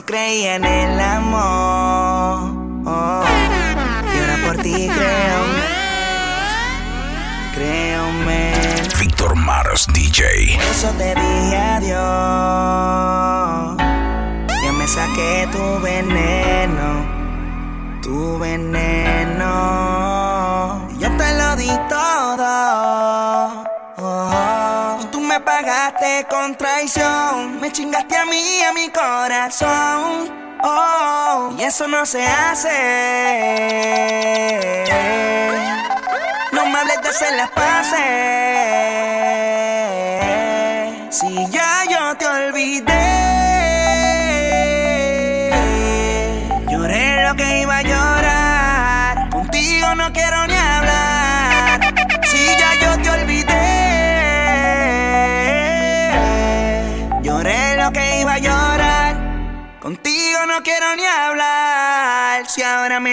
No creía en el amor. Oh, y ahora por ti creo. Creo Víctor Maros DJ. Eso te dije adiós. Ya me saqué tu veneno. Tu veneno. Con traición. Me chingaste a mí, a mi corazón. Oh, y eso no se hace. No me hables de hacer las paces. Si ya yo te olvidé.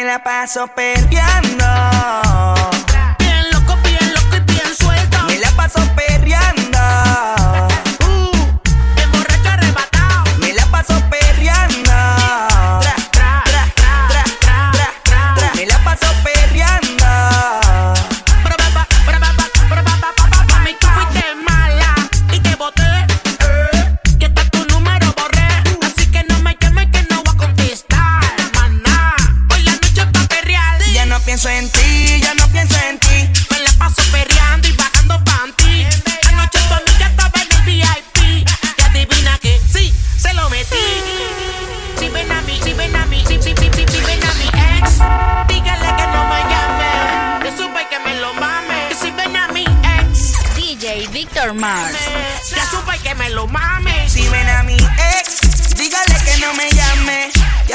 La paso perdiendo. Bien loco, bien loco y bien suelto. Me la paso perreando.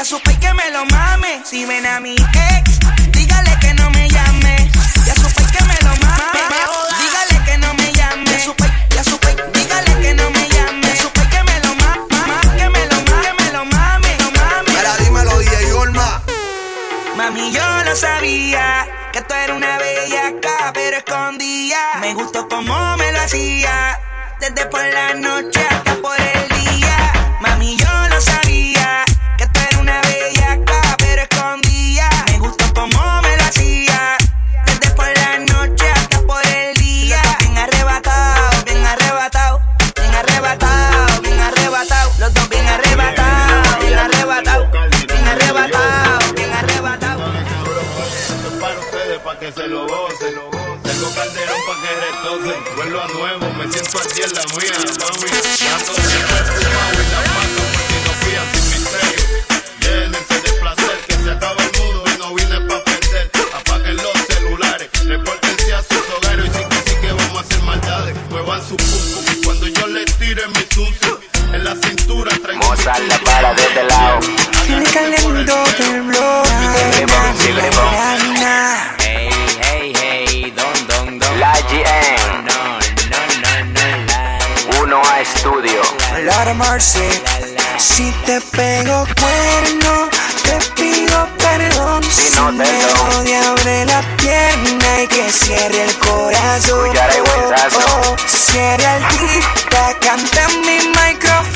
Ya supe que me lo mame. Si ven a mi ex, dígale que no me llame. Ya supe que me lo mame. Dígale que no me llame. Ya supe, ya supe, dígale que no me llame. Ya supe que me lo mame, que me lo mame, que me lo mame, lo mame. Mira, dímelo, DJ Olma. Mami, yo lo sabía que tú eras una bella acá, pero escondía. Me gustó como me lo hacía, desde por la noche hasta por Vuelvo a nuevo, me siento aquí en la mía, mami. Dando de perfumado y la paca, por si no fían sin misterio. Llénense de placer, que se acaba el mundo y no vine pa' perder. Apaguen los celulares, repórtense a sus hogares. Y sí que sí que vamos a hacer maldades. Muevan su pum cuando yo les tire mi sucio. En la cintura traigo. Mozart la para de este lado. Tiene Si te pego cuerno, te pido perdón. Si no te odia, abre la pierna y que cierre el corazón. Oh, oh, cierre el tic canta en mi micrófono.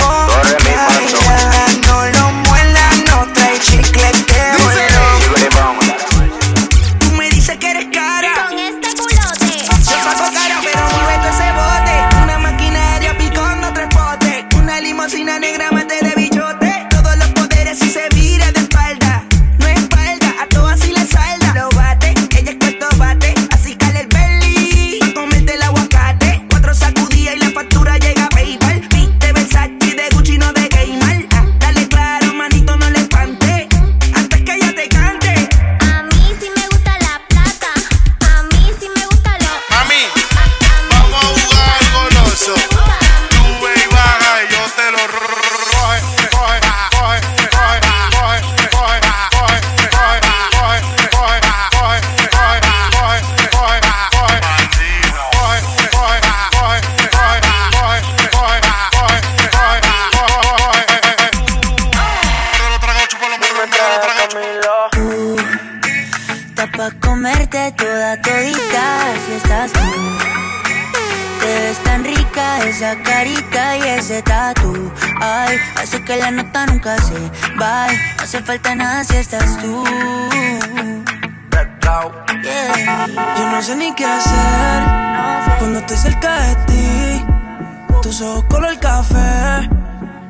Que la nota nunca se va. No hace falta nada si estás tú. Yeah. Yo no sé ni qué hacer cuando estoy cerca de ti. Tus ojos color café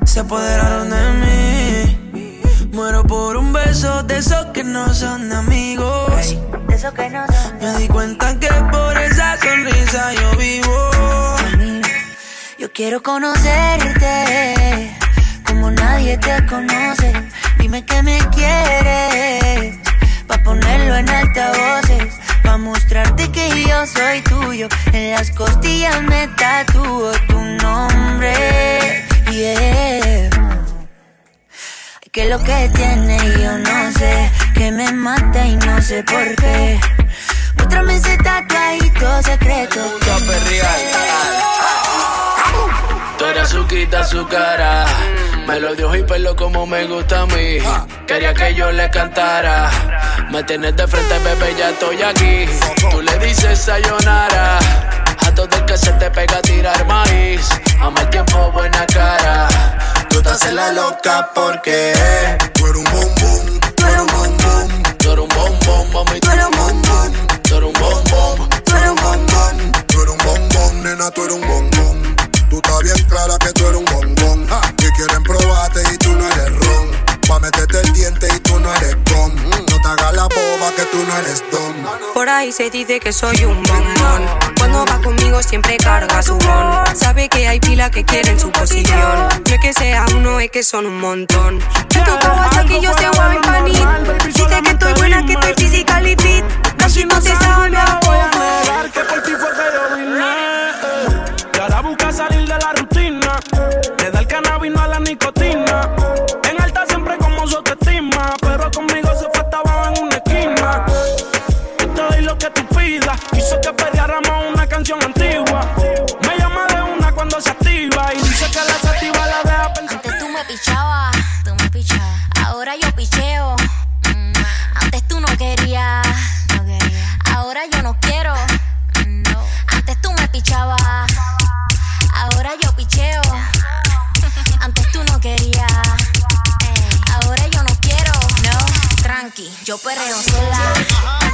se apoderaron de mí. Muero por un beso de esos que no son amigos. Me di cuenta que por esa sonrisa yo vivo. Yo quiero conocerte nadie te conoce. Dime que me quieres pa ponerlo en altavoces, pa mostrarte que yo soy tuyo. En las costillas me tatúo tu nombre. Yeah. Que lo que tiene yo no sé, que me mata y no sé por qué. Muéstrame ese tatuajito secreto. Tú eres suquita, su cara. Me lo dio y pelo como me gusta a mí. Quería que yo le cantara. Me tienes de frente, bebé, ya estoy aquí. Tú le dices sayonara. A todo el que se te pega a tirar maíz. Ama el tiempo, buena cara. Tú te haces la loca porque Tú eres un bombón, tú eres un bombón, tú eres un bombón, mami. Tú eres un bombón, tú eres un bombón. tú eres un bombón, tú eres un bombón, nena, tú eres un bombón. Tú estás bien clara que tú eres un bombón. Quieren probarte y tú no eres ron. Pa' meterte el diente y tú no eres con. No te hagas la boba que tú no eres don. Por ahí se dice que soy un bombón. Cuando va conmigo siempre carga su bon. Sabe que hay pila que quieren su posición. No es que sea uno, es que son un montón. Esto que yo se wine panit. Dice que estoy buena, que estoy physically fit. Casi no te sabe, me voy a negar que por ti fue que yo vine. Y ahora busca salir da el cannabis, no a la nicotina. En alta siempre como su autoestima. Pero conmigo se fue hasta abajo en una esquina. Yo te doy lo que tú pidas. Quiso que peleáramos una canción antigua. Yo perreo sola.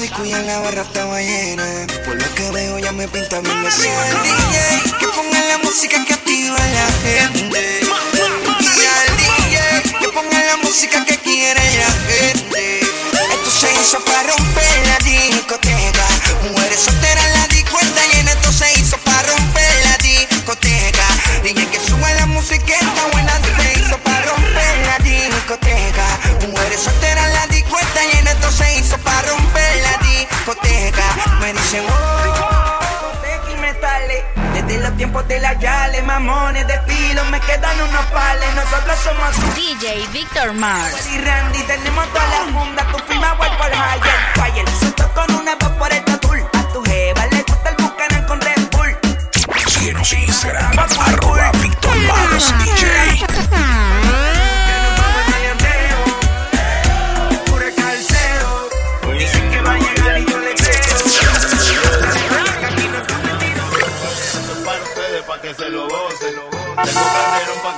Disco y en la barra estaba llena. Por lo que veo ya me pinta bien la cena. DJ, que ponga la música que activa a la gente. Y al DJ, que ponga la música que quiere la gente. Esto se hizo para romper la discoteca. Mujeres solteras en la disco está llena. Esto se hizo para romper la discoteca. DJ que suba la música está buena. Se hizo para romper la discoteca. Mujeres solteras en la disco está llena. Esto se hizo para romper tiempos de la Yale, mamones de pilo, me quedan unos pales. Nosotros somos DJ Victor Mars. y Randy, tenemos todas las fundas, tu firma voy por Higher Fire, suelto con una voz por el tour A tu jeva le gusta el bucanán con Red Bull Síguenos en Instagram, arroba Víctor Mars DJ.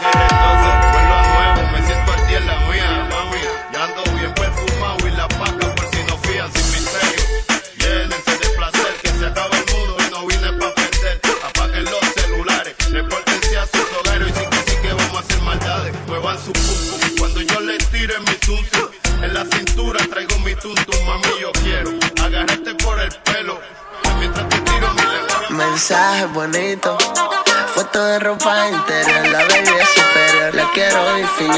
Que retocen. Vuelvo a nuevo, me siento al día en la mía, mami. Ya ando bien perfumado y la paca por si no fían sin misterio. Llénense de placer, que se acaba el mundo y no vine pa' perder. Apaguen los celulares, repórtense a sus hogares y sí que sí que vamos a hacer maldades. Muevan su pum cuando yo les tire mi tum tum. En la cintura traigo mi tum tum, mami, yo quiero agarrarte por el pelo. Mientras te tiro mi. Mensaje bonito, foto de ropa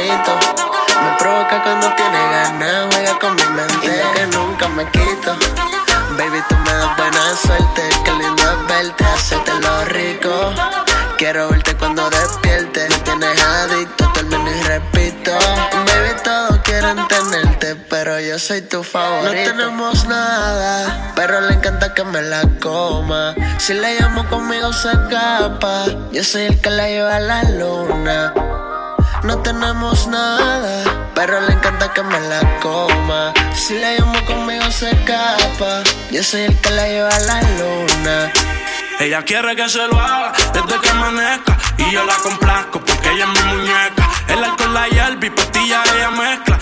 Me provoca cuando tiene ganas, juega con mi mente, y que nunca me quito. Baby, tú me das buena suerte, qué lindo es verte, hacerte lo rico. Quiero verte cuando despiertes, me tienes adicto, termino y repito. Baby, todos quieren tenerte, pero yo soy tu favorito. No tenemos nada, pero le encanta que me la coma. Si la llamo conmigo se escapa, yo soy el que la lleva a la luna. No tenemos nada, pero le encanta que me la coma. Si la llamo conmigo se escapa, yo soy el que la lleva a la luna. Ella quiere que se lo haga desde que amanezca Y yo la complazco porque ella es mi muñeca El alcohol, la hierba y ella mezcla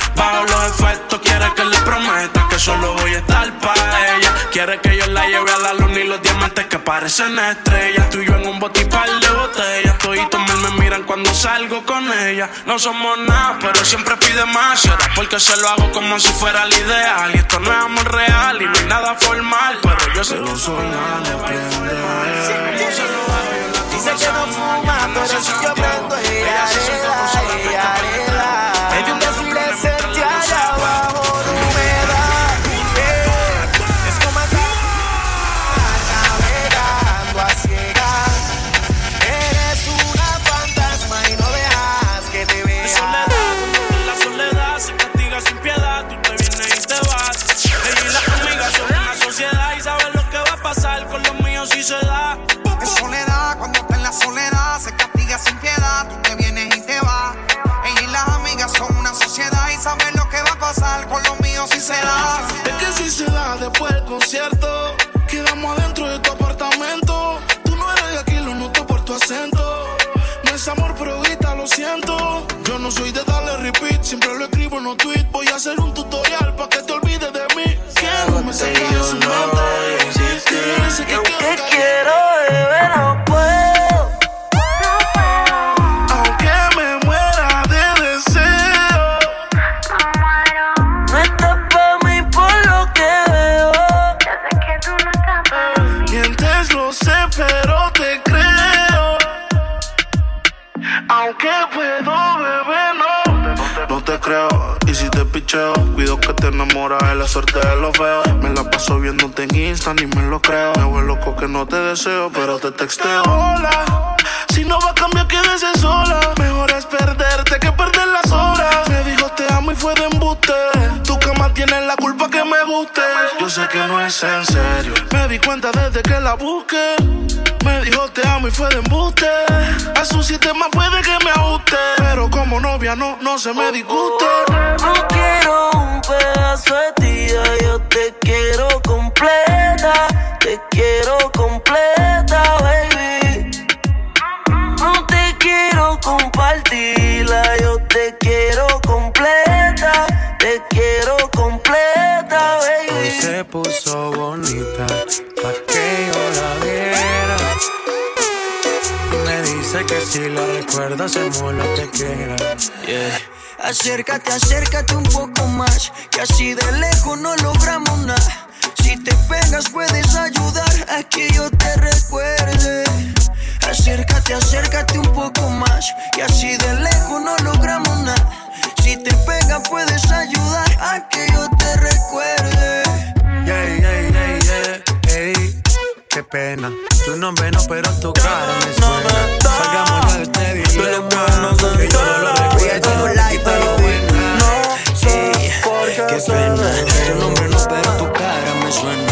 Los efectos quiere que le prometa Que solo voy a estar para ella. Quiere que yo la lleve a la luna y los diamantes que parecen estrellas. Tú y yo en un botipal de botellas. Toditos mal me miran cuando salgo con ella. No somos nada, pero siempre pide más. Será porque se lo hago como si fuera el ideal. Y esto no es amor real y no hay nada formal. Pero yo se lo soñando, prende. Dice que no fuma, pero si yo prendo ella hereda, ella concierto, quedamos adentro de tu apartamento. Tú no eres de aquí, lo noto por tu acento. No es amor, pero ahorita lo siento. Yo no soy de darle repeat, siempre lo escribo en los tweets. Voy a hacer un tutorial para que te olvides de mí. Que no me saca de su mente. Dice que cuido que te enamoras, es la suerte de los feos. Me la paso viéndote en Insta, ni me lo creo. Me vuelvo loco que no te deseo, pero te texteo. Hola, si no va a cambiar, quédese sola. Mejor es perderte que perder las horas. Me dijo te amo y fue de embuste. Tu cama tiene la culpa que me guste. Yo sé que no es en serio. Me di cuenta desde que la busqué. Me dijo te amo y fue de embuste. A su sistema puede que me ajuste. Pero como novia no, no se me disguste. No quiero un pedazo de ti, yo te quiero completa. Te quiero completa, baby. No te quiero compartirla, yo te quiero puso bonita pa' que yo la viera. Y me dice que si la recuerda hacemos lo que quiera. Yeah. Acércate, acércate un poco más, que así de lejos no logramos nada. Si te pegas puedes ayudar a que yo te recuerde. Acércate, acércate un poco más, que así de lejos no logramos nada. Si te pegas puedes ayudar a que yo te recuerde. Pena. Tu nombre no, pero tu cara me suena. Salgamos ya de este dilema. Que yo no lo recuerdo. Y te lo buena. Ey, qué pena. Tu nombre no, pero tu cara me suena.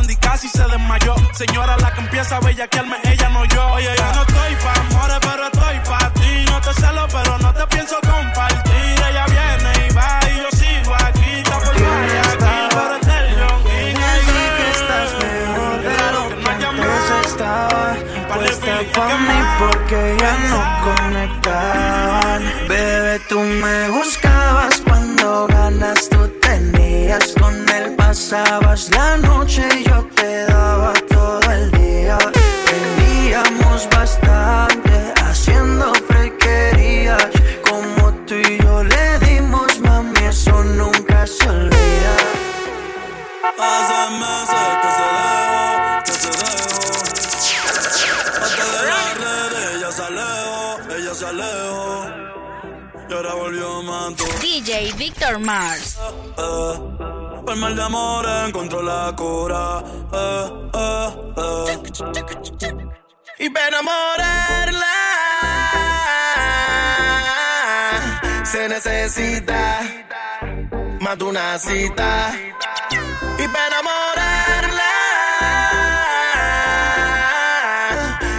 y se desmayó. Señora, la que empieza a bellaquearme, ella no yo. Oye, encontró la cura. Y para enamorarla se necesita más de una cita. Y para enamorarla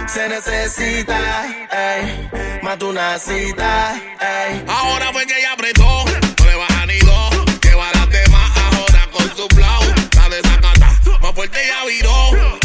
se necesita ey, más de una cita. Ahora fue que ella apretó, vuelta ella viró.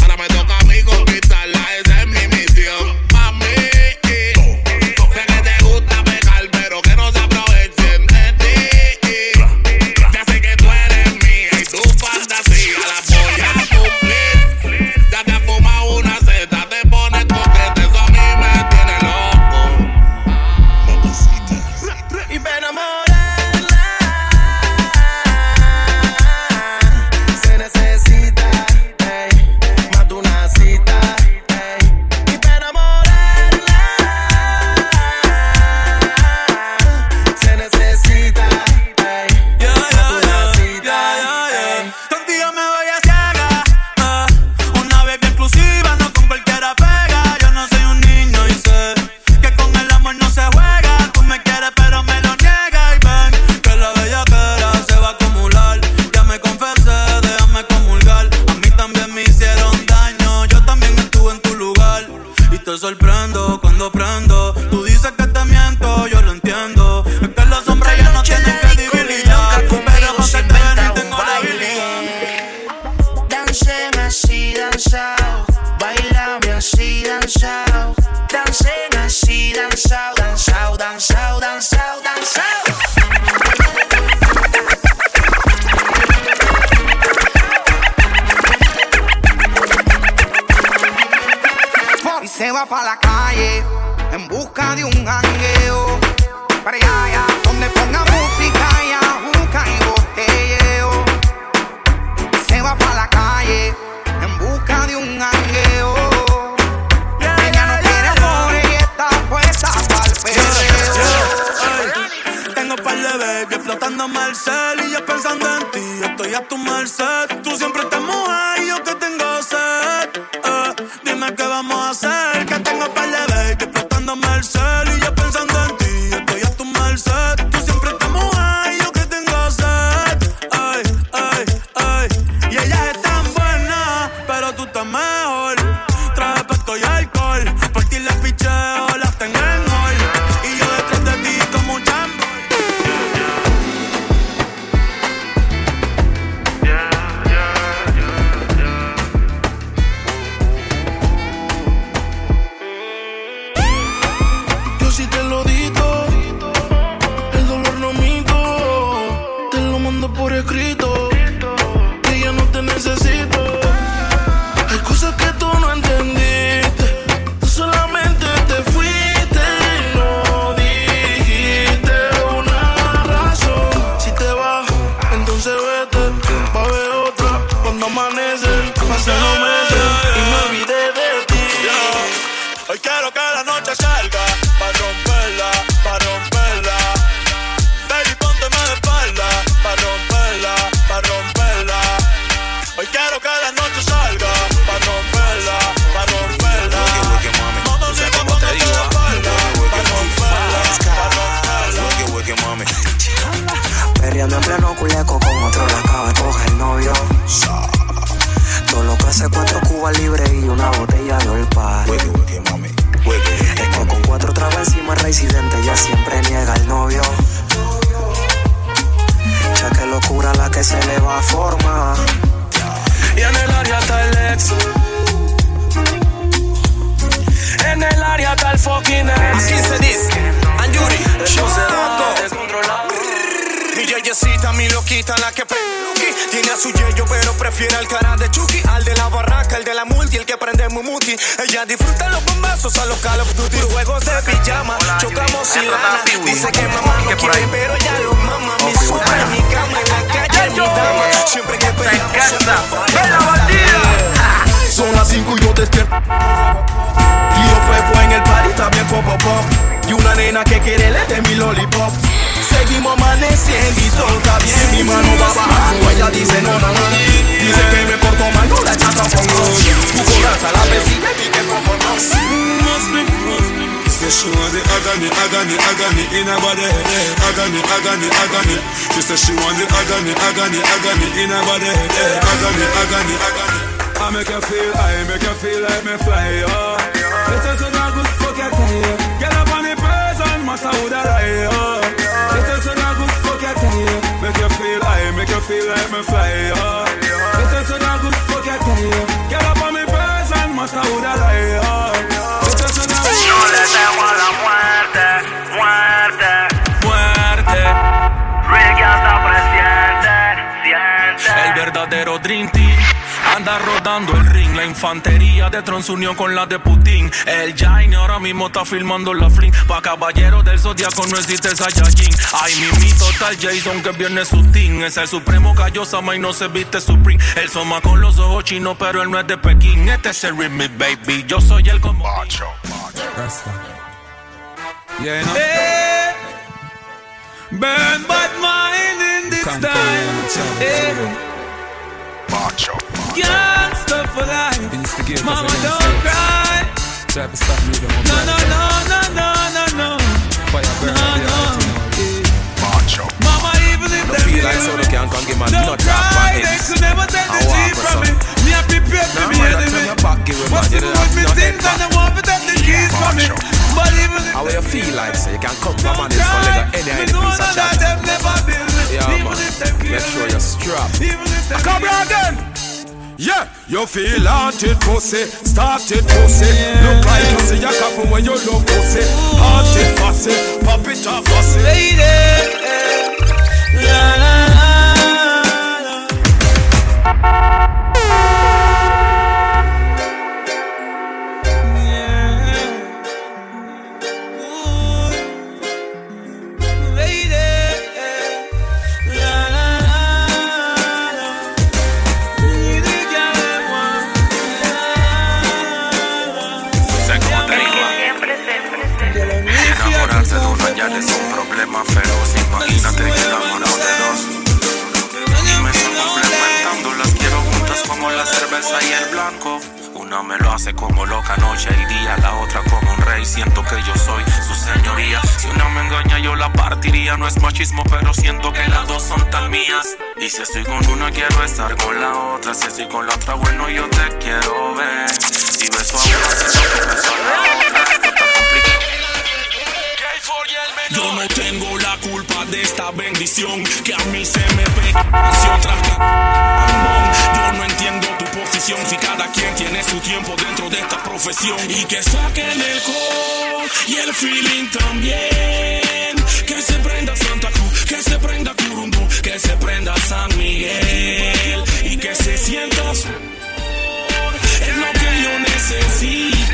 El verdadero Dream Team anda rodando el ring. La infantería de Trump unió con la de Putin. El Jain ahora mismo está filmando la fling. Pa' caballero del zodiaco no existe Saiyajin. Ay, mimito tal Jason que viene su team. Es el supremo cayó Sama y no se viste Supreme. El Soma con los ojos chinos, pero él no es de Pekín. Este es el remix, baby. Yo soy el como. Macho, Burn but mine in this Can't time. Yeah. March up. For life. Instigate Mama, don't cry. Try to stop me, don't no, no, no, no, no, no, no. Fire burn no, no. Mama, even if they feel like so, they can't come get my. They could never take the G from me. Me a be brave to enemy. Must do with me things and they want to take the keys from me. But even how you feel like so you can come from and it's gonna any any piece of. Them never build me. Yeah man, make sure you're strapped. Come round again. Yeah, you feel haunted pussy, started pussy. Look like you see a couple when you look pussy. Haunted fussy, pop it off fussy. Lady, eh, yeah. Una me lo hace como loca noche y día, la otra como un rey. Siento que yo soy su señoría. Si una me engaña, yo la partiría. No es machismo, pero siento que las dos son tan mías. Y si estoy con una, quiero estar con la otra. Si estoy con la otra, bueno, yo te quiero ver. Si beso a una, siento que beso a la otra. Yo no tengo la culpa de esta bendición que a mí se me pega tras ca- Yo no entiendo tu posición si cada quien tiene su tiempo dentro de esta profesión y que saquen el core y el feeling también. Que se prenda Santa Cruz, que se prenda Curundú, que se prenda San Miguel y que se sienta su es lo que yo necesito.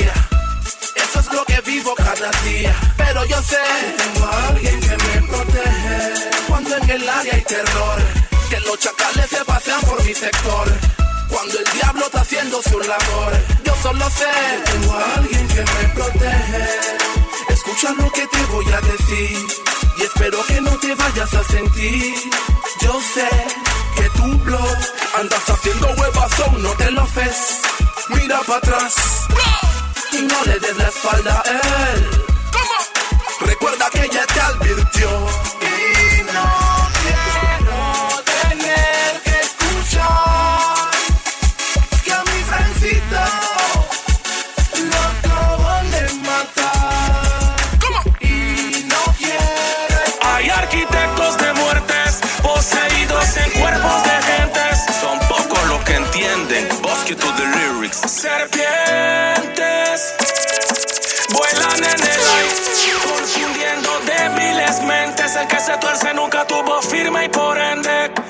Eso es lo que vivo cada día. Pero yo sé que tengo a alguien que me protege. Cuando en el área hay terror, que los chacales se pasean por mi sector. Cuando el diablo está haciendo su labor, yo solo sé que tengo a alguien que me protege. Escucha lo que te voy a decir y espero que no te vayas a sentir. Yo sé que tu blog andas haciendo huevazón, no te lo ves. Mira para atrás no le des la espalda a él. Recuerda que ella te advirtió. Y no y por ende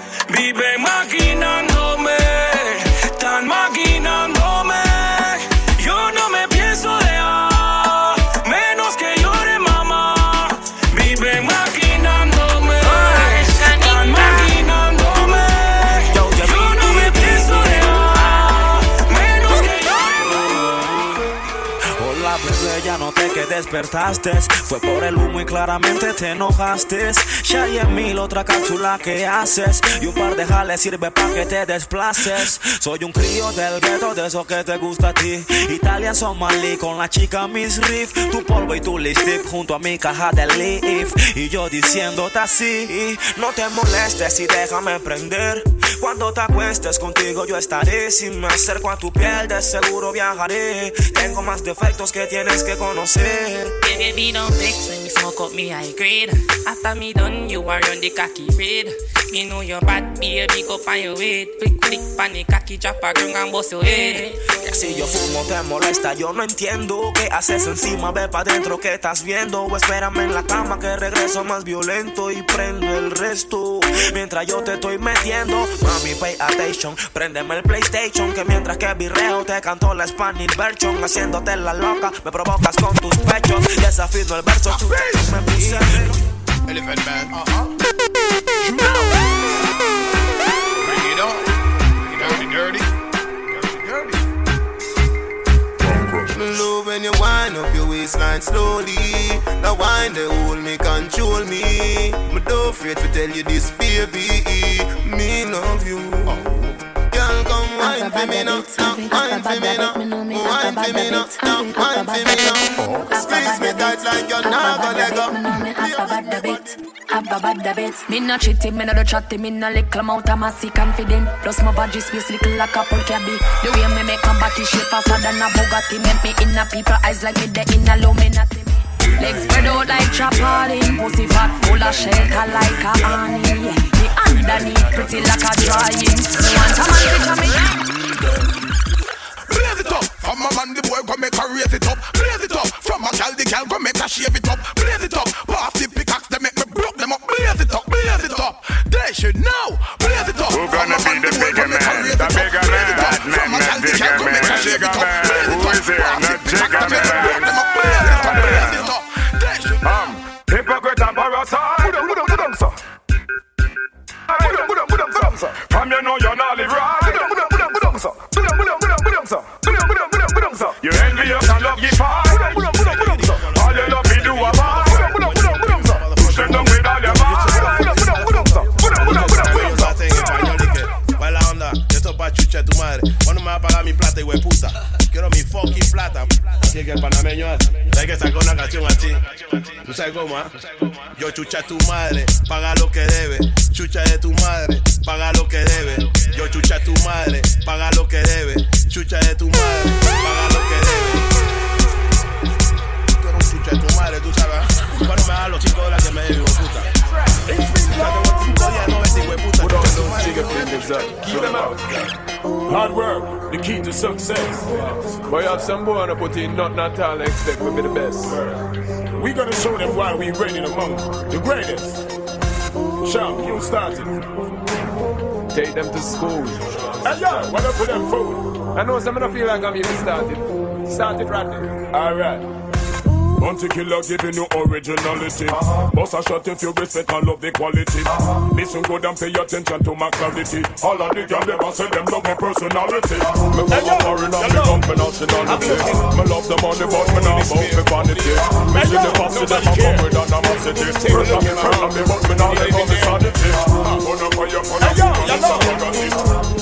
despertaste. Fue por el humo y claramente te enojaste. Ya en mil otra cápsula que haces. Y un par de jales sirve para que te desplaces. Soy un crío del gueto, de eso que te gusta a ti. Italia, Somalí, con la chica Miss Riff. Tu polvo y tu lipstick junto a mi caja de leaf. Y yo diciéndote así No te molestes y déjame prender. Cuando te acuestes contigo yo estaré. Si me acerco a tu piel de seguro viajaré. Tengo más defectos que tienes que conocer Baby, don't when me smoke up me high grade. After me done, you are on the cocky red. Me know you're bad, baby, go find your weight. Flick, flick, pan the cocky, drop a ground and bust your head. Que si yo fumo te molesta, yo no entiendo ¿Qué haces encima? Ve pa' dentro, ¿qué estás viendo? O espérame en la cama que regreso más violento Y prendo el resto Mientras yo te estoy metiendo Mami, pay attention Préndeme el PlayStation Que mientras que virreo te canto la Spanish version Haciéndote la loca Me provocas con tus pechos Desafino el verso Lube when you wind up your waistline slowly. The wine they hold me, control me. Me don't afraid to tell you this, baby. Me love you. Girl, come wine for me now wine for me now, wine for me now, now wine for me now. Squeeze me tight like you're not gonna let go. Me no cheating, me no do chatting, me no little amount of massy confident. Plus my body space little like a Paul cabby. The way me make my body shape faster than a Bugatti. Make me in a people eyes like me the in a Illuminati. Legs spread out like trampoline Pussy fat full of shelter like a honey. Me underneath pretty like a drawing Me want a man picture me Blaze it up. From a man, the boy go make her raise it up. Blaze it up. From a gal, the gal go make her shave it up. Blaze it up. Pass the pickaxe, they make me broke them up. Blaze it up. Blaze it up. They should know. Blaze it up. Who gonna be the bigger man? The bigger man, that man, that bigger man, the bigger man. Who is here? The bigger man. Um, hypocrite and parasite. From you know you're not live right. You ¿Tú sabes cómo, ah? Yo chucha a tu madre, paga lo que debe. Chucha de tu madre, paga lo que debe. Yo chucha tu madre, paga lo que debe. Chucha de tu madre, paga lo que debe. Tú eres un chucha de tu madre, tú sabes. ¿Cuándo me das los 5 dólares que me hijo puta? Chucha, tengo 5 días, no ves, hijo de puta. Chucha de tu madre. Keep them out. Hard work, the key to success. Boy, have some boy to put in nothing at all expect we be the best. We gonna show them why we reigning among the greatest. Champ, you started. Take them to school. Hey yo, what up with them food? I know some of them feel like I'm even started. Started right there. Alright. Bounty killer giving you originality. Boss a shot if you respect and love the quality. Listen good and pay attention to my clarity. All of the girls never say them love my personality. Me go foreign and me come for nationality. Me love the money but me not about me vanity. Me see the boss them a come with animosity. Pressure me, pressure me but me not go me sanity. Gonna for your for your surrogacy.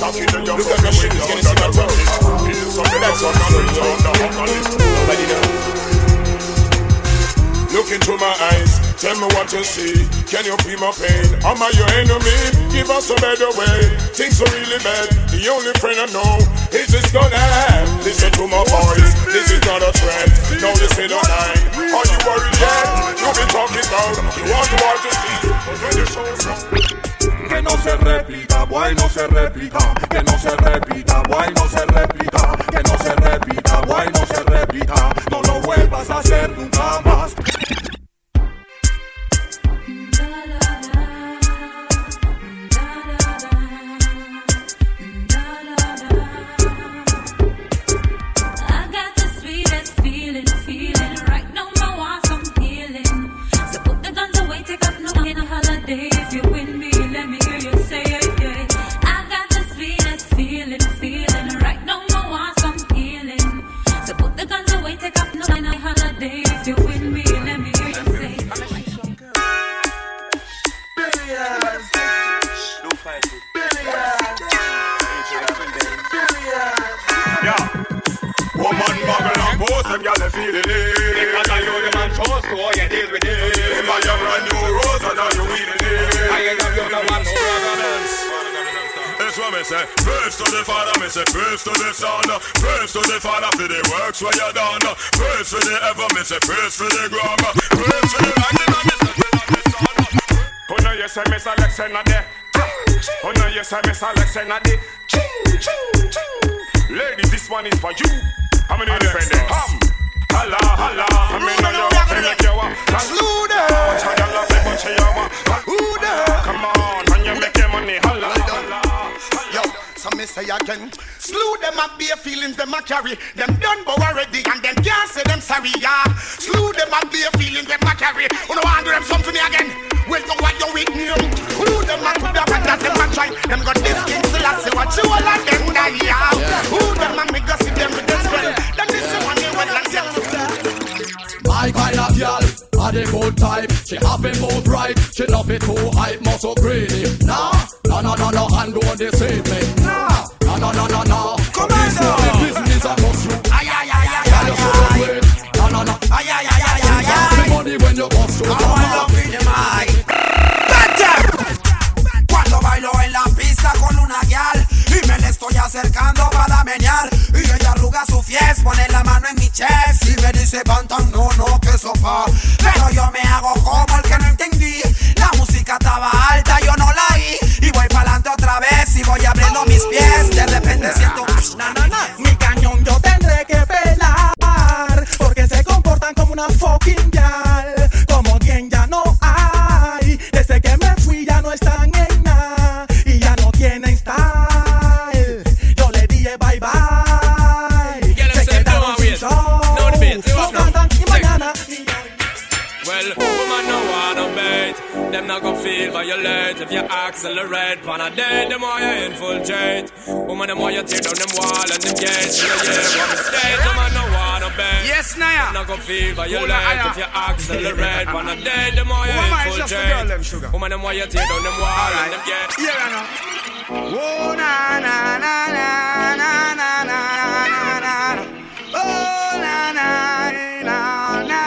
Talking to your friends when you're gonna touch it. Feel some that's on the Nobody knows. Look into my eyes, tell me what you see. Can you feel my pain? Am I your enemy? Give us a better way. Things are really bad. The only friend I know is this gonna have. Listen to my voice. This is not a threat. No, this ain't a line. Are you worried yet? You've been talking about. You want the to you show some. Que no se repita, boy, no se repita. Que no se repita, boy, no se repita. Que no se repita, boy, no se repita. No lo vuelvas a hacer nunca más. Gyal they feeling it. Because I know the man trust to you deal with it. Buy your brand new rose and now you weeding it. I ain't got you no man no. That's what me say. Praise to the Father, me say praise to the Son. Praise to the Father for the works where you done. Praise for the ever, me say praise for the ground. Praise for the and me say praise for the sun. Oh you say Miss Alexander there. Oh no, you say Miss Alexander there. Oh, ching, ching, ching. Ladies, this one is for you. How many independents? Ham holla, holla. I you Who? Come on, and you make your money, holla so me say again, slew them up bare feelings them a carry. Them done but already and them can't say them sorry, yeah. Slew them up bare feelings them a carry. Who no want do them something again? Well, you what you with me? Who them a put up and that them a try? Them got this king still I say what you all of them die, yeah. Who them a me go see them with them spell? Them this one me well and them the good type. She have it move right. She love it too hype, muscle greedy. Nah, no, no, no, no, and don't deceive me. Nah, no, no, no, no, no. Come on, the business I must you. Ay, ay, ay, ay, Girl, you should wait. No, no, no. Ay, ay, ay, ay, ay, ay. Money when you bust you. I be the mic. Cuando bailo en la pista con una guial y me le estoy acercando para menear fies, pone la mano en mi chest y me dice pantan no no que sopa, pero yo me hago como el que no entendí. La música estaba alta, yo no la oí y voy para adelante otra vez y voy abriendo mis pies. De repente siento. Mi cañón yo tendré que pelar Porque se comportan como una fucking gon' feel violate If you accelerate Pan a day, them why you infiltrate Woman, them why you tear down them wall and them gates Yeah, yeah, what mistake Woman no wanna bait Yes, Naya. Not gon' feel on. If you accelerate Pan a day, them why you Woman, it's just the girl, them infiltrate Woman, them why you tear down them wall and them gates Yeah, I know. Oh na na na na na na na na na na. Oh na na na na.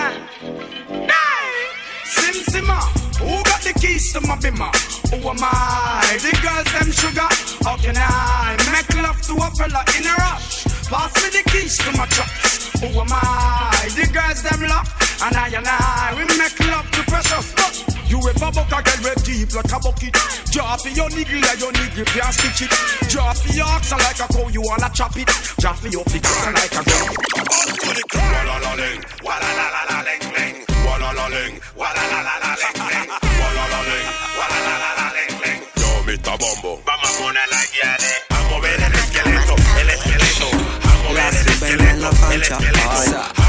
Hey! Sim Simma, the keys to my bimmer? Who am I? The girls them sugar. How can I make love to a fella in a rush? Pass me the keys to my truck. Who am I? The girls them lock, and I and I we make love to precious. But you ever buck a girl with deep like a bucket? Drop your niggle like your niggle can't stitch it. Drop your oxen like a cow, you wanna chop it. Drop your pick like a gun. Walla-la-ling, walla-la-la-la-ling-ling. Walla-la-ling, walla-la-la-la-ling-ling. Walla-la-ling, walla-la-la-la-ling-ling. Yo. Bombo. Vamos poner el esqueleto, el esqueleto. El esqueleto, el esqueleto. El esqueleto, el esqueleto.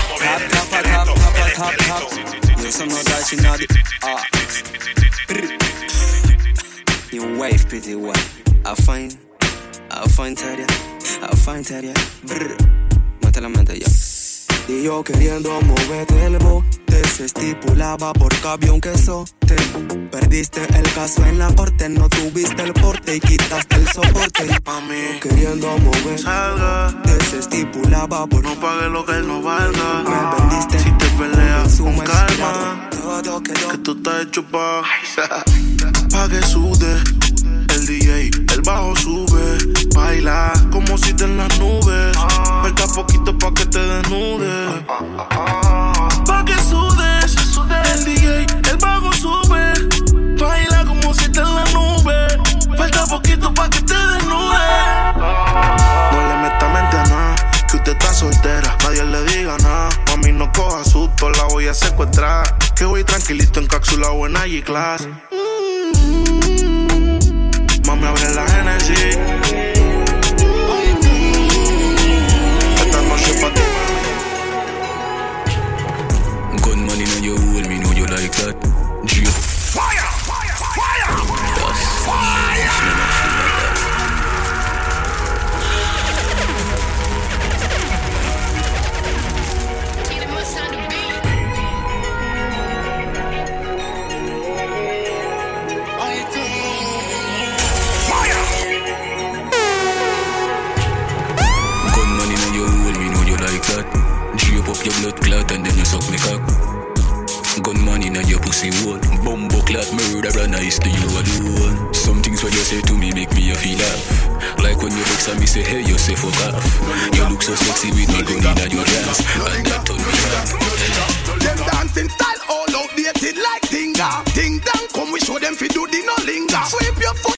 tap. Yo some no that she not ah. New wave, pretty one. I find, I find Teria, I find Teria. Brr. Mete la mente ya. Y yo queriendo moverte el bote. Se estipulaba por avión que sote Perdiste el caso en la corte No tuviste el porte y quitaste el soporte. Yo queriendo mover Salga. Se estipulaba por No pague lo que no valga. Me vendiste Si te peleas con calma. Todo quedó Que tú estás hecho pa' Pa' que sude. El DJ, el bajo sube. Baila como si te en las nubes Falta poquito pa' que te desnudes Pa' que sudes. El DJ, el bajo sube. Baila como si te en las nubes Falta poquito pa' que te desnudes No le meta mente a nada Que usted está soltera, nadie le diga nada. Mami no coja susto, la voy a secuestrar. Que voy tranquilito en cápsula o en G-Class Mami abre la Genesis pussy hole. Bumbo clot murderer, nice to you alone. Some things what you say to me make me a feel laugh. Like when you vex and me say, hey, you say fuck off. You look so sexy with me gun in your dress. And that turn me on. Them dancing style all outdated like Tinga. Ting dang, come we show them fi do the no linger. Sweep your foot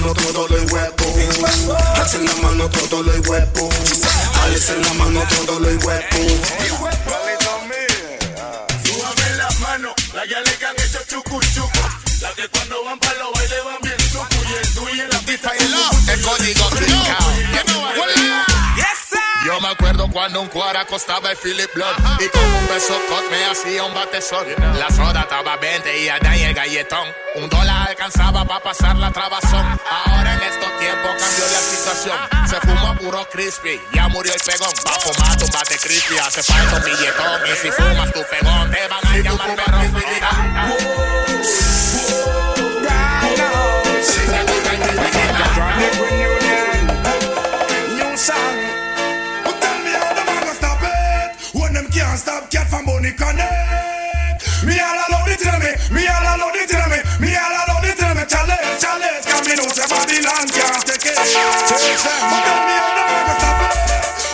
mano todo lo huevo. Alza en la mano todo lo huevo. Alza en la mano todo lo huevo. Acuerdo cuando un cuara costaba el Philip Blood. Y con un beso cot me hacía un batezón. La soda estaba 20 y allá y el galletón. Un dólar alcanzaba para pasar la trabazón. Ahora en estos tiempos cambió la situación. Se fumó puro crispy, ya murió el pegón. Va a fumar tu bate crispy, hace falta un billetón. Y si fumas tu pegón te van a llamar perro can't take it. Chase them. But tell me how them a go stop it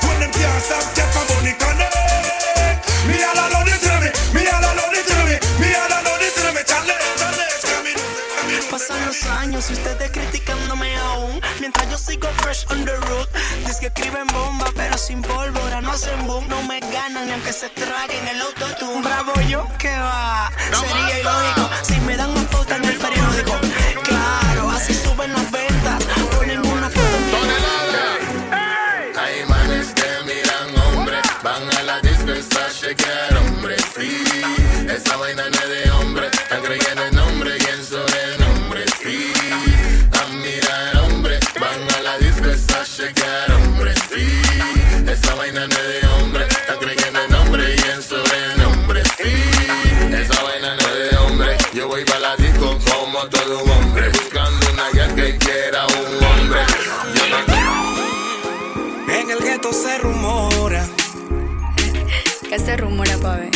when them can't stop cat from money connect. Me all alone it tell me, me all alone it tell me, me all alone it tell me. Challenge, challenge, come me know say Babylon. Pasan los años y ustedes criticándome aún Mientras yo sigo fresh on the road Dice que escriben bomba pero sin pólvora No hacen boom, no me ganan ni aunque se traguen el autotune Bravo yo, que va, sería ilógico Si me dan un pauta en el periódico Claro, así suben las como todo un hombre, buscando una guía que quiera un hombre. Yo no En el gueto se rumora ¿Qué se rumora, pa' ver?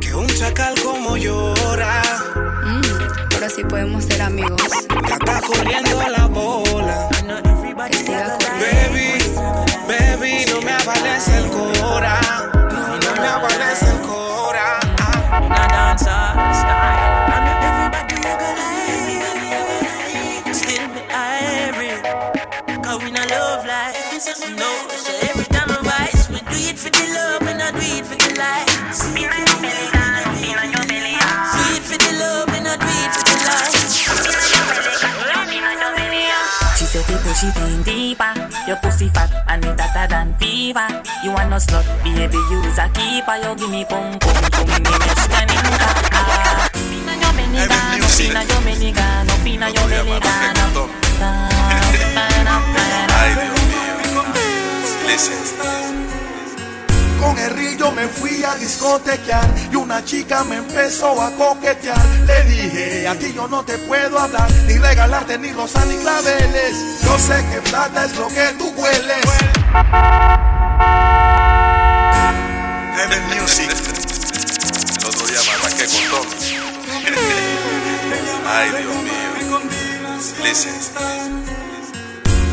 que un chacal como llora Mm, pero si podemos ser amigos. Ya está corriendo la bola Que siga corriendo. Baby, baby, no me avales el cora. No, me avales el cora. Una dancer style. Like this is no. So every time I rise, we do it for the love and I do it for the lights. Do it for the love and I do it for the lights. She said, people, she think deeper. Your pussy fat and it hotter than fever. You want no slut, baby, you is a keeper. You give me pum pum pum, me next caninka. Pina yo menigano, pina yo menigano, pina yo menigano. Ay, Dios mío. Con el río me fui a discotequear y una chica me empezó a coquetear. Le dije, a ti yo no te puedo hablar, ni regalarte ni rosas ni claveles. Yo sé que plata es lo que tú hueles. Heaven Music. El otro día me arranqué con Tommy. Ay, Dios mío. Listen.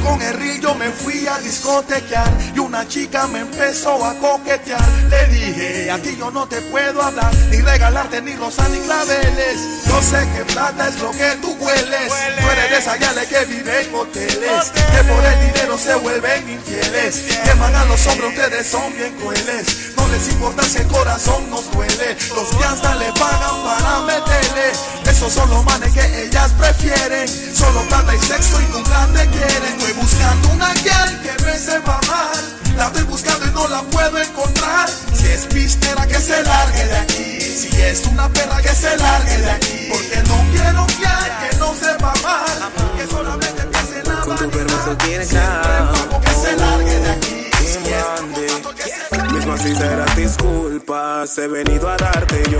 Con el río me fui a discotequear y una chica me empezó a coquetear. Le dije, a ti yo no te puedo hablar, ni regalarte ni rosas ni claveles. Yo sé que plata es lo que tú hueles. Tú eres de esa yale que vive en hoteles, que por el dinero se vuelven infieles. Queman a los hombres, ustedes son bien crueles. No les importa si el corazón nos duele. Los que le pagan para meterle. Esos son los manes que ellas prefieren. Solo plata y sexo y nunca te quieren. Estoy buscando una girl que me sepa mal. La estoy buscando y no la puedo encontrar. Si es pistera que se largue de aquí. Si es una perra que se largue de aquí. Porque no quiero que no sepa mal. Que solamente piense en la Con tu permiso tiene que se largue de aquí. Sinceras disculpas he venido a darte yo.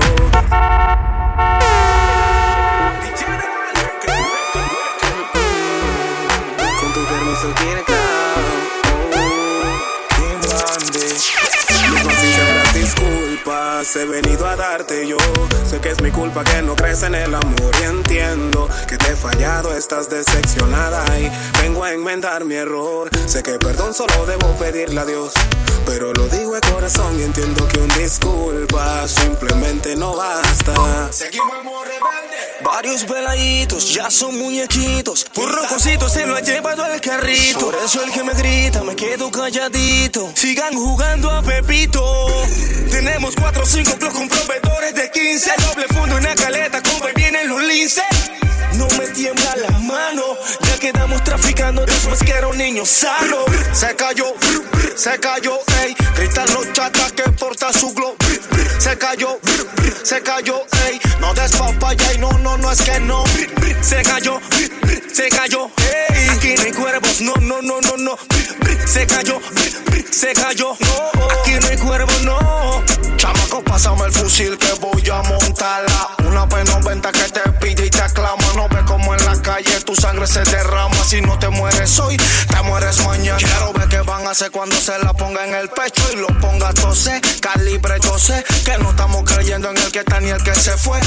Disculpas he venido a darte yo. Sé que es mi culpa que no crees en el amor y entiendo que te he fallado, estás decepcionada y vengo a enmendar mi error. Sé que perdón solo debo pedirle a Dios, pero lo digo de corazón y entiendo que un disculpa simplemente no basta. Seguimos Varios veladitos ya son muñequitos. Por rocositos se lo ha llevado al carrito. Por eso el que me grita me quedo calladito. Sigan jugando a Pepito. Tenemos 4 o 5 clubs con proveedores de 15. Doble fondo en la caleta, como vienen los linces. No me tiembla la mano, ya quedamos traficando después que era un niño sano. Se cayó, se cayó, ey. Gritan los chatas que porta su glow. Se cayó, se cayó, ey. No des papaya y no, no, no es que no. Se cayó, se cayó, ey. Aquí no hay cuervos, no, no, no, no, no. Se cayó, se cayó, no. Aquí no hay cuervos, no. Chamaco, pásame el fusil que voy a montarla. Una P90 que te pide y te aclama. No ves como en la calle tu sangre se derrama. Si no te mueres hoy, te mueres mañana. Quiero ver qué van a hacer cuando se la ponga en el pecho y lo ponga a toser. Calibre, yo sé que no estamos creyendo en el que está ni el que se fue.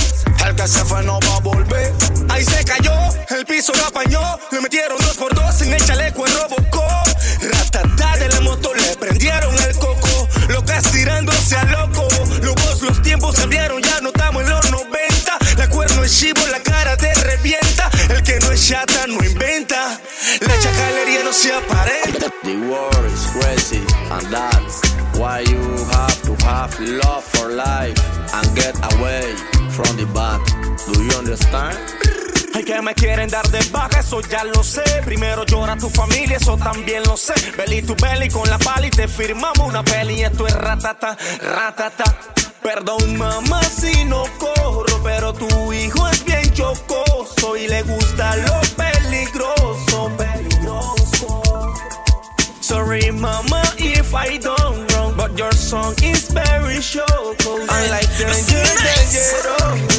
El que se fue no va a volver. Ahí se cayó, el piso lo apañó. Le metieron dos por dos en el chaleco en Robocop. Ratata de la moto le prendieron el coco. Locas tirándose a loco. Locos los tiempos cambiaron, ya no estamos en los 90. Cuerno es chivo, la cara te revienta. El que no es chata no inventa. La chacalería no se aparenta. The world is crazy, and that's why you have to have love for life and get away from the bad. Do you understand? Ay, que me quieren dar de baja, eso ya lo sé. Primero llora tu familia, eso también lo sé. Belly tu belly con la pali, te firmamos una peli. Esto es ratata, ratata. Perdón, mamá, si no corro, pero tu hijo es bien chocoso y le gusta lo peligroso, peligroso. Sorry, mama, if I don't wrong, but your song is very choco. I like danger, dangerous.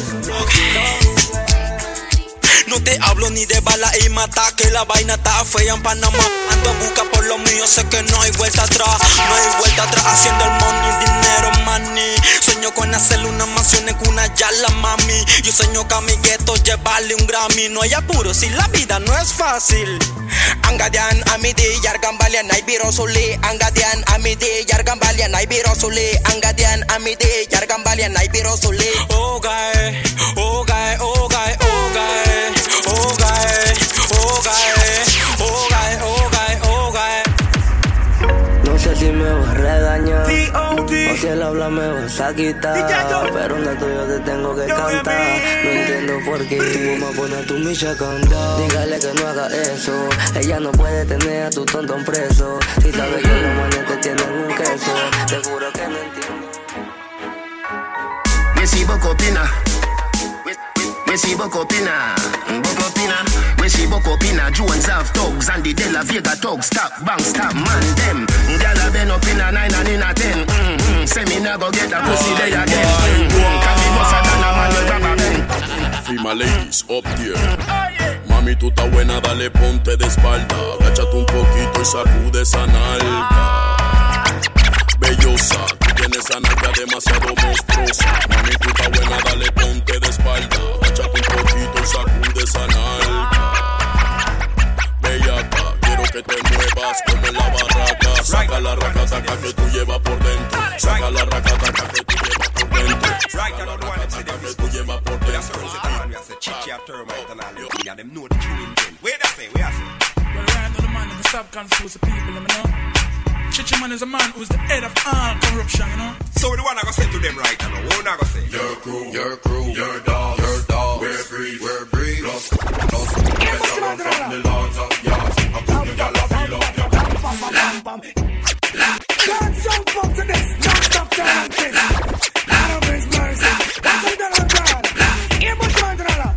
Te hablo ni de bala y mata, que la vaina está fea en Panamá. Ando a buscar por lo mío, sé que no hay vuelta atrás. No hay vuelta atrás haciendo el money, dinero, money. Sueño con hacerle una mansión en una yala, mami. Yo sueño que a mi gueto llevarle un Grammy. No hay apuro si la vida no es fácil. Angadian, amidi, yargan balian, ay biro suli. Angadian, amidi, yargan balian, ay. Angadian, amidi, yargan balian, ay biro suli. Oh, guy, oh, guy, oh, guy, oh, guy. Oh, guy, oh, guy, oh, guy, oh, guy, oh, guy. No sé si me vas a regañar o si el habla me vas a quitar. Pero una tuyo te tengo que cantar. No entiendo por qué tú me pones a tu micha a cantar. Dígale que no haga eso. Ella no puede tener a tu tontón preso. Si sabes que los manes te tienen un queso. Seguro que no entiendo. Bokopina. We- We see Bokopina. Bokopina. We see Bokopina. Jones have thugs and the De La Vega thugs. Stop, bang, stop, man, them. Gyal a been up in a nine and in a ten. Mm-hmm. Say me go get a pussy there again. Mm-hmm. Can be muscle than a man with rubber band. Fima ladies, up there. Mami, tú estás buena, dale ponte de espalda. Agáchate un poquito y sacude esa nalga. Bellosa, tú tienes esa nalga demasiado monstruosa. Mami, tú estás buena, dale ponte de espalda. Agáchate un poquito y sacude esa nalga. Bellaca, quiero que te muevas como en la barraca. Saca la racataca que tú llevas por dentro. Saca la racataca que tú llevas por dentro. Saca la racataca que tú llevas por dentro. Wait a say, wait a say. Well, right now the man in the stop confuse the people, you know. Chichi man is a man who's the head of all corruption, you know. So the one I gonna say to them right now, what I gonna say? Your crew, your crew, your dogs, your dogs. Breed, we're breed. Lost, lost. Better run from the lords of yards. I'm putting y'all off, feel up your Can't jump up to this, can't stop telling this. None of his mercy. That's what they're on God. Here, but man.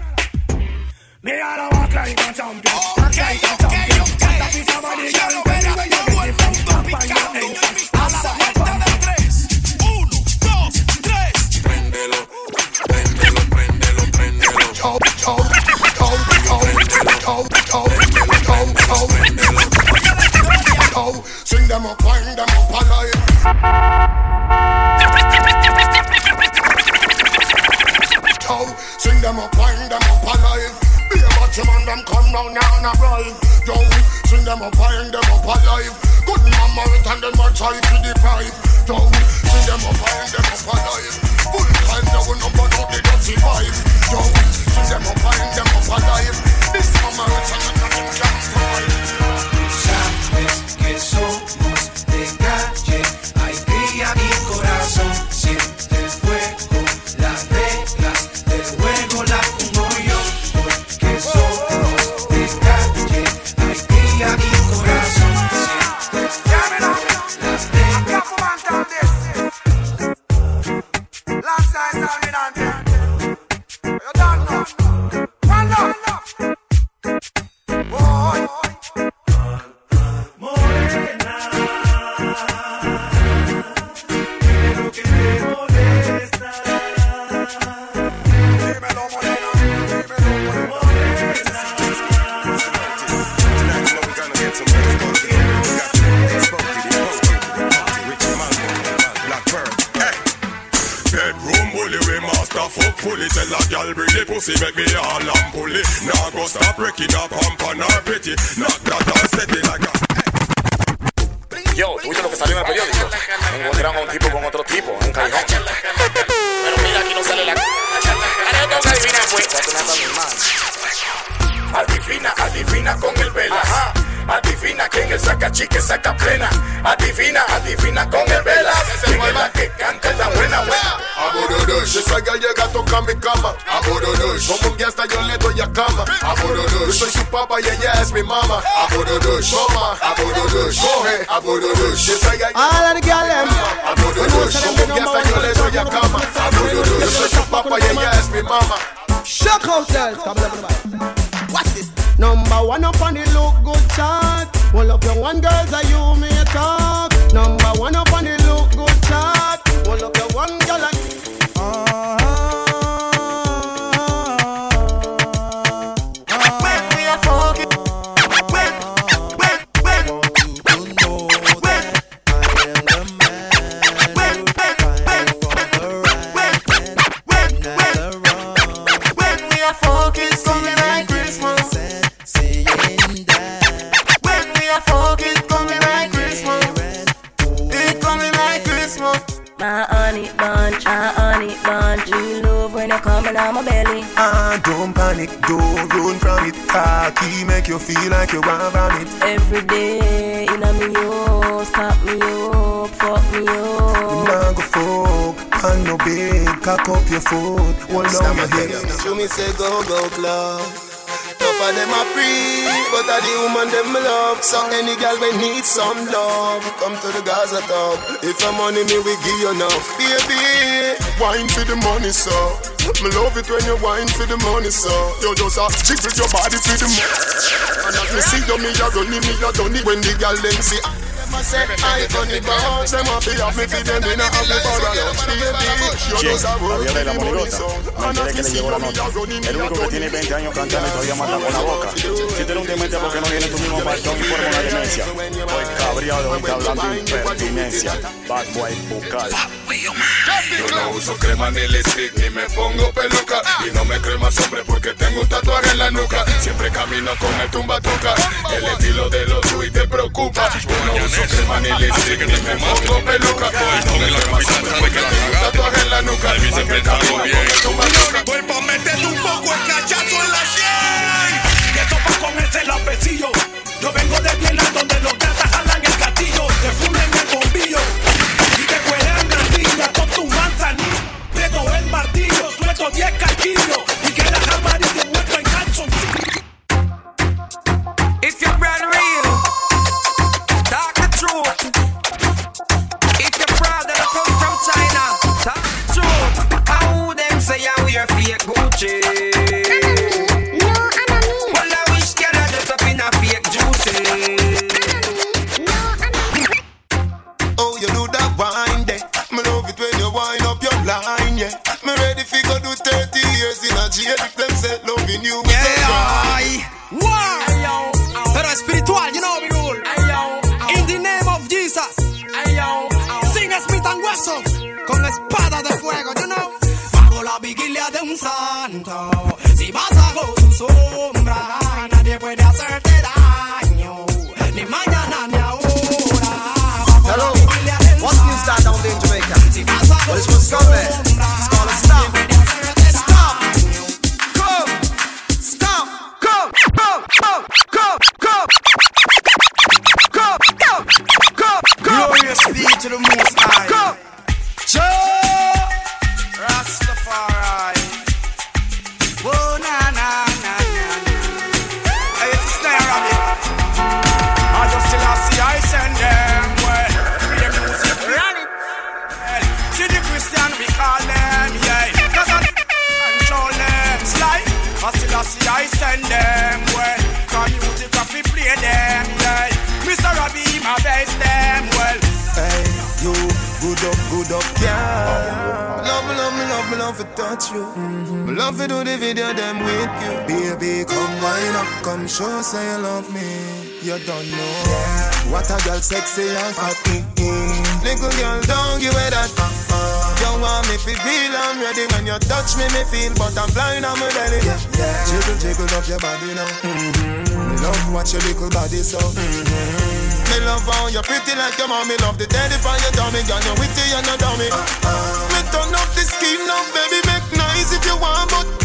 Me I don't walk like a champion. Walk like a champion. Got a piece of body, girl. Where you get it from. Pop on your title cock up your foot, hold down your head. To me say go go club. Tough of them a free, but a the woman them love. So any girl we need some love, come to the Gaza top. If I'm money me we give you enough, baby. Wine for the money, so. Me love it when you wine for the money, so. You just a jiggle your body for the money. And as me see you, me a run it, me a done it when the girl them see. Say I funny bounce. Them a fi have me fi them, for a lunch, baby. You Che, just a work Javier for the money, And as me see you, me a run it, me El a único que done tiene it. 20 años cantando y todavía mata con la boca. Si eres un demente porque no tienes tu mismo patrón y forma una demencia. Estoy cabreado estar hablando impertinencia. Bad boy bucal. Yo no uso crema ni lipstick ni me pongo peluca. Y no me creo más hombre porque tengo un tatuaje en la nuca. Siempre camino con el tumba toca El estilo de los tweets te preocupa. Yo no uso crema ni lipstick ni me pongo peluca. Y no me creo más hombre porque tengo un tatuaje en la nuca. Siempre camino con el tumba toca Cuerpo, métete un poco el cachazo en la 100. Que topa con ese lapecillo. Yo vengo de Viena donde los tu manzanilla. Pego el martillo, suelto 10 casquillos. Y quedas amarillo muerto if them say loving Pero espiritual, you know me rule. In the name of Jesus. Sin Smith and Wesson. Con espada de fuego, you know. Hago la vigilia de un santo. Sexy and fat. Mm-mm. Little girl, don't give away that. Uh-uh. You want me to feel I'm ready when you touch me, me feel, but I'm flying on my belly. Yeah, yeah. Jiggle, jiggle up your body now. Mm-hmm. Love watch your little body so. Mm-hmm. Me love how you're pretty like your mommy Love the daddy for your dummy Girl, you witty and no dummy Me turn up the scheme now, baby Make nice if you want But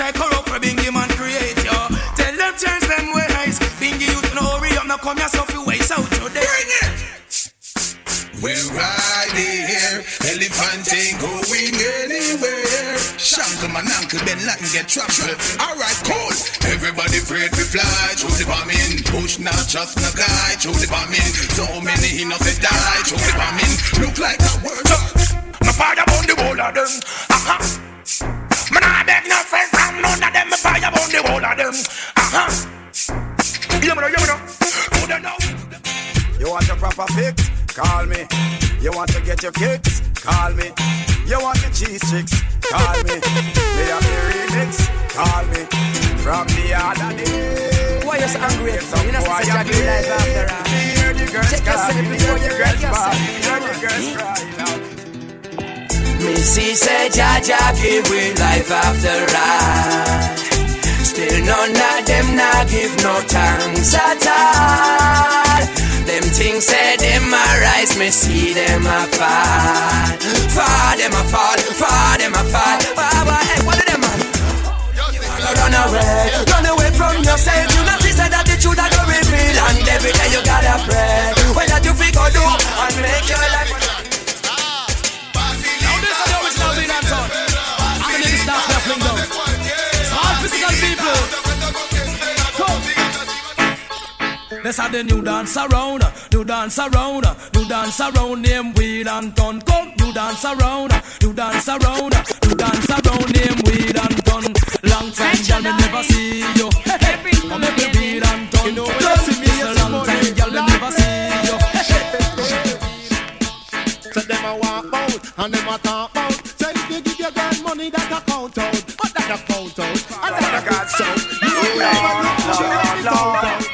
I corrupt for Bingy man create yo. Tell them change them ways. Bingy you to know hurry up now come yourself you waste out today. Bring it. We're riding here, elephant ain't going anywhere. Shankle man, uncle Ben Latin get trampled. Alright, cool. Everybody afraid to fly through the bombing. Push not just no guy through the bombing. So many he not die through the bombing. Look like a word. My fire on the whole of them. Uh-huh. Want your kicks? Call me. You want the cheese chicks? Call me. Me have the remix? Call me. From the other day. Why you so angry? You know, boy sister a Jackie live after uh, that. Hear the girls Check yourself crying, before hear you the wreck girls yourself. crying, hear the girls crying out. Missy said Jaja give we life after life. Still none of them not give no thanks at all. Them things say them a rise, me see them a fall. Fall them a fall, fall them a fall. Why, hey, what are them man? Run away, run away from yourself. You she said that the truth that you reveal, and every day you gotta pray. What that you figure do and make your life. Let's have the new dance around, new dance around, new dance around, name weed and ton. Come, new dance around, new dance around, new dance around, name weed and ton. Long time, girl, me never see you. Hey, hey, come make me weed and ton. You know when you see me, it's a long time, girl, me never see you. Say them a walk out and them a talk out. Say if you give your girl money that a count out, but that a count out, and that a God so. You never know, she let count out.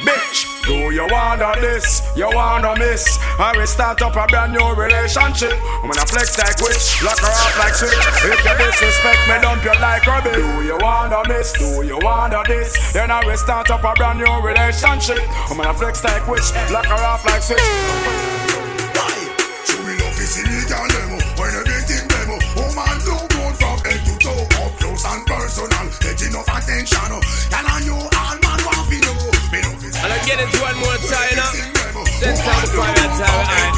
You wanna this? You wanna miss? I will start up a brand new relationship. I'm gonna flex like witch, lock her off like switch. If you disrespect me, dump you like rubbish. Do you wanna miss? Do you wanna this? Then I will start up a brand new relationship. I'm gonna flex like witch, lock her off like switch. Show me love is illegal demo When everything demo Woman do good from head to toe Up close and personal Get enough attention oh. Can I know all man get it one more time now. Then time cry that time. Alright.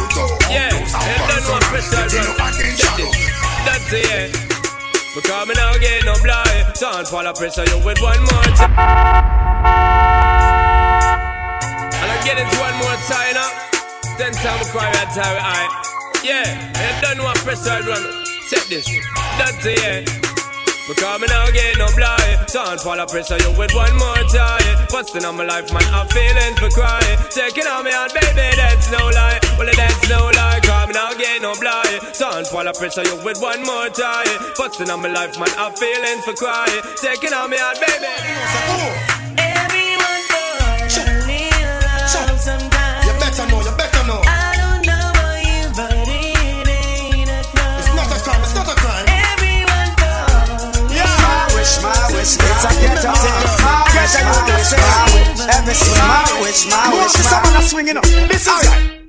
Yeah, and then one pressure run. Check this. That's it, yeah. Because me now get no blind. Don't fall a pressure you with one more time. And I get it one more time now. Then time cry that time. Alright. Yeah, and then one pressure run. Check this. That's it, yeah. Because me now get no blind. Don't fall pressure you with one more time. Busting on my life man I'm feeling for crying. Taking on me out baby that's no lie. Well that's no lie. Cause me now get no blind. Don't fall pressure you with one more time. Busting on my life man I'm feeling for crying. Taking on me out baby wish, it's a get up. Sing this, my wish, my wish, my wish, my wish, my wish. Someone swinging up. This is it.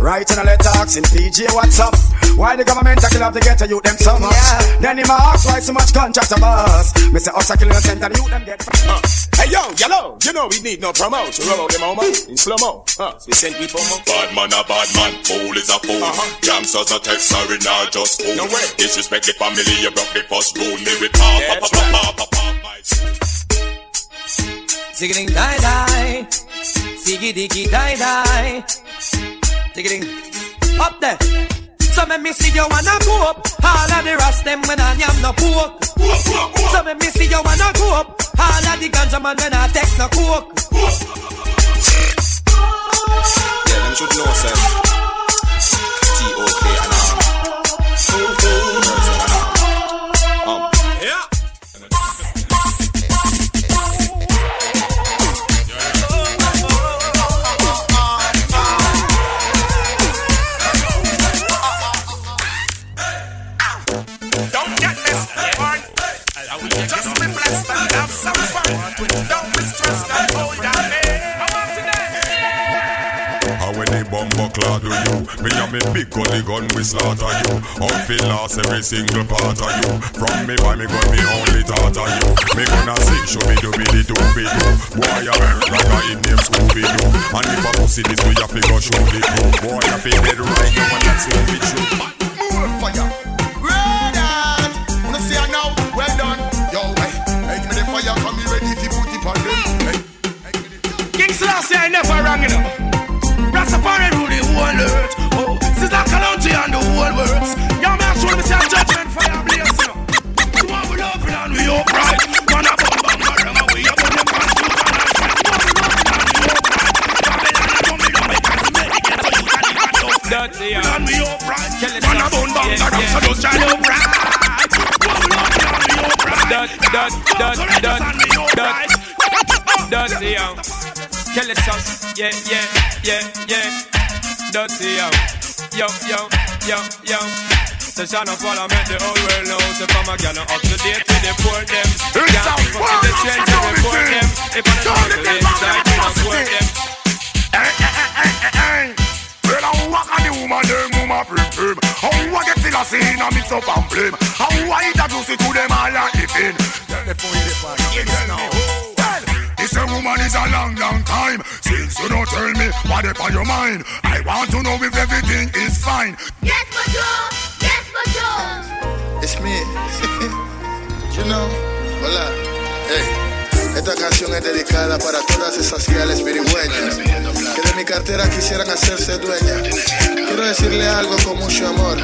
Right in a letter asking PJ what's up? Why the government a kill off the ghetto youth them so much Then him a ask why so much contract of us Me say us a kill innocent and the youth them get Uh, hey yo, yellow, you know we need no promo to roll out them homo in slow mo. Uh, we send people mo. Bad man a bad man, fool is a fool. Gangsters a text, sorry, not just fool. No way. Disrespect the family, you broke the first rule. Me with pop, pop, pop, pop, pop, pop, my Zigging die die, ziggy diggy die die, zigging up there. So me me see you wanna go up, all of the rest them when I am no poke. So me me see you wanna go up, all of the ganja man when I take no coke. Yeah, them should know, sir. T.O.K. and um. Just be blessed and have some fun. Don't be stressed and hold on when the bumper do you? Me and me big gully gun we slaughter you. Outfit lost every single part of you. From me by me gun me only thought you. Me gonna sing show me do be the do be do Boy I like a in name Scooby Doo And if a pussy this we to go show the proof Boy I feel dead right now and that's what we true More fire. I never wrong, you. Rastafari rule the whole earth. Oh, this is like a country and the whole world. Y'all man, show me some judgment fire blaze, you know. The we love and we upright. Man, I'm we to Kill it, son. Yeah, yeah, yeah, yeah. Dirty, yo. Yo, yo, yo, yo. The son of all I make the whole world know So from a gal up to date with the poor them It's a be fucking the change to report them If I don't know the inside, we don't support them Well, I walk on the woman, them woman prim. How I get still a scene and mix up and blame. How I introduce it to them all like the pin. Tell the phone the part. It's now. Well, this a woman is a long, long time since you don't tell me what up on your mind. I want to know if everything is fine. Yes, Patrol! Yes, Patrol! It's me. you know, hola. Hey. Esta canción es dedicada para todas esas gales pirigüeñas que de mi cartera quisieran hacerse dueñas. Quiero decirle algo con mucho amor,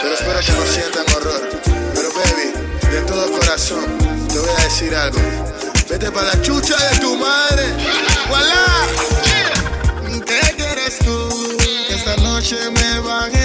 pero espero que no sientan horror. Pero baby, de todo corazón, te voy a decir algo. Vete para la chucha de tu madre. ¡Voilà! ¿Qué quieres tú? Que esta noche me baje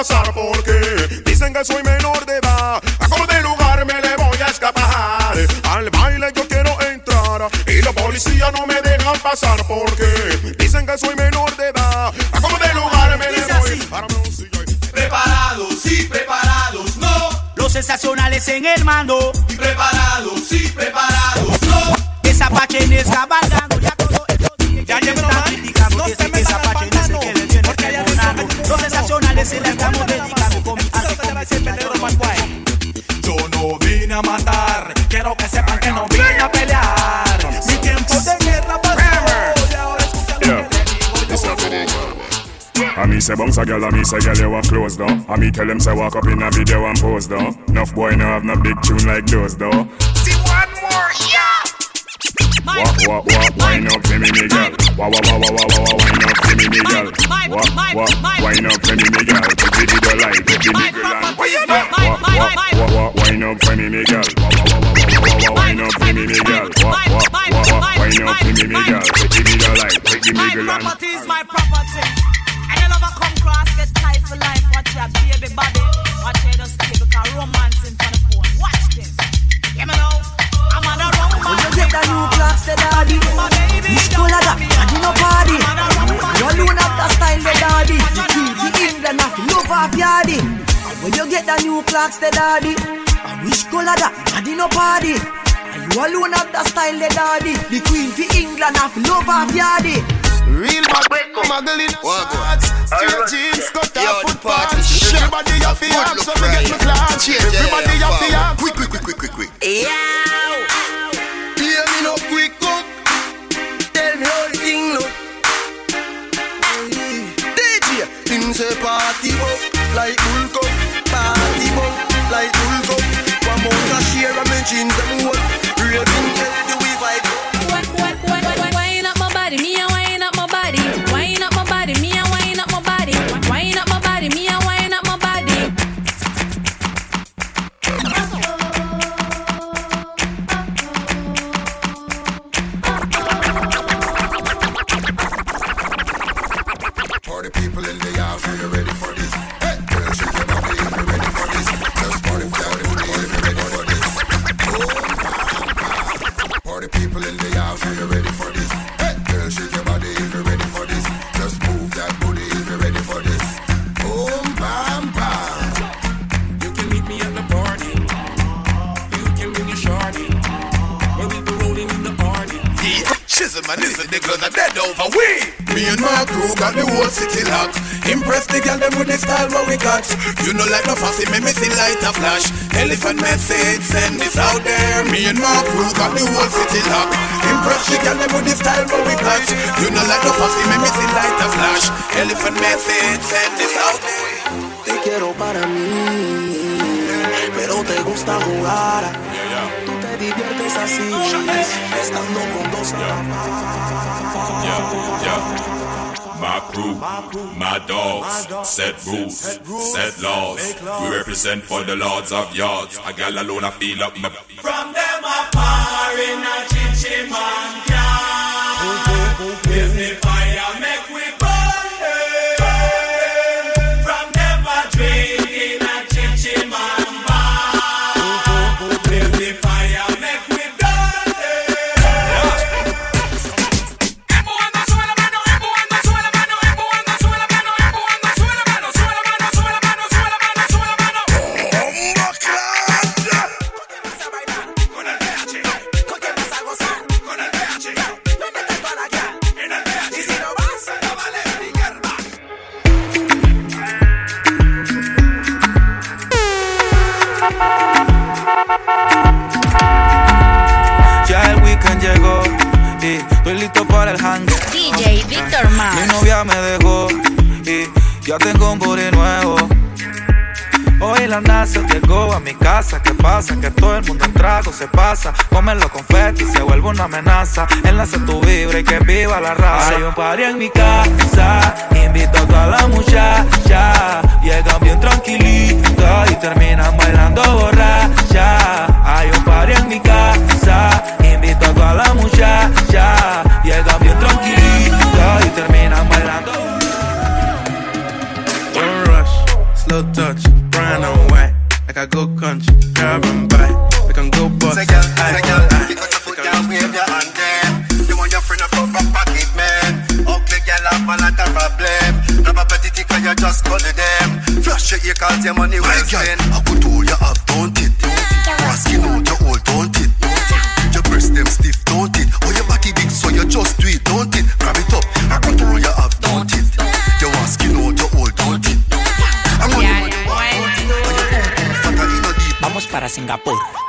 pasar por I me say bounce a girl, I me say girl you a close though. I me tell them say walk up in a video and pose though. Enough boy no have no big tune like those though. See one more, yeah. Walk, walk, walk, wine up for me, me girl. Wah, wah, wah, wah, wah, wah, wah, wine up for me, me girl. Walk, walk, wine up for me, me girl. Put the video light, put the nigga land. Walk, walk, walk, walk, wine up for me, me girl. Wah, wah, wah, wah, wah, wah, wah, wine up for me, me girl. Walk, walk, walk, walk, wine up for me, me girl. Put the video light, put the My nigga land. property is my property. Cross, get tight for life. Watch your baby body. Watch her just stay because romance in front of phone. Watch this. Yeah, me know. I'm on a you get the new clocks, the daddy. Which color that? Do no party. You alone have the style, the daddy. The king, the England, have love off yardy. When you get the new clocks, the daddy. Which color that? Do no party. You alone have the style, the daddy. The queen for England, have love off yardy. Real bad muggle in shorts Straight jeans, cut off foot pants. Everybody have to have so we get my class Everybody have to have Quick, quick, quick, quick, quick, quick Yeah. Hear me no quick. Cook Tell me how the thing look. DJ Him say party up Like Hulk up. Party up Like Hulk up. One more share of me jeans them hold in the you ready for this? Hey, girl, shake your body if you're ready for this. Just move that booty if you're ready for this. Boom, bam. You can meet me at the party. You can bring your shorty. We be rolling in the party. Yeah, Shizzle man, is the girls are dead over we. Me and my crew got the whole city locked. Impress the girl them with the style what we got. You know like no fussy, me me see light a flash. Elephant message, send this out there. Me and my crew got the whole city locked. Impress the girl them with the style what we got. You know like no fussy, me me see light a flash. Elephant message, send this out there. Te quiero para mí, pero te gusta jugar. Tú te diviertes así, estando con dos Yeah, yeah. My crew, my dogs, set rules, set laws. We represent for the lords of yards. A gal alone, I feel up my. From them par in a chichi man can. Mi casa. ¿Qué pasa? Que todo el mundo en trago se pasa. Comen los confetis se vuelve una amenaza. Enlace tu vibra y que viva la raza. Hay un party en mi casa. Invito a toda la muchacha. Llegan bien tranquilita y terminan bailando borracha. Hay un party en mi casa. Invito a toda la muchacha. Llegan I go country. Grab and buy, we can go bust. Say girl, say girl, pick up your foot, girl, wave your hand them. You want your friend to up a pocket man. Ugly girl have a lot of problem. Grab a petty ticker, you just call them. Flash your ear, cause your money well spent. Hey girl, I could all you have done. vapor.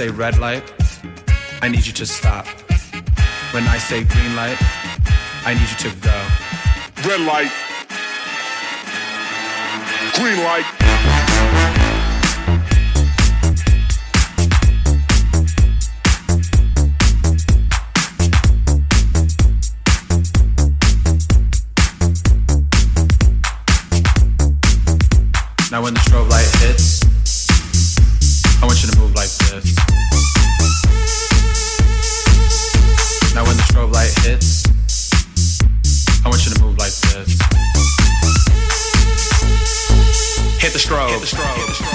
say red light. strobe. The strobe.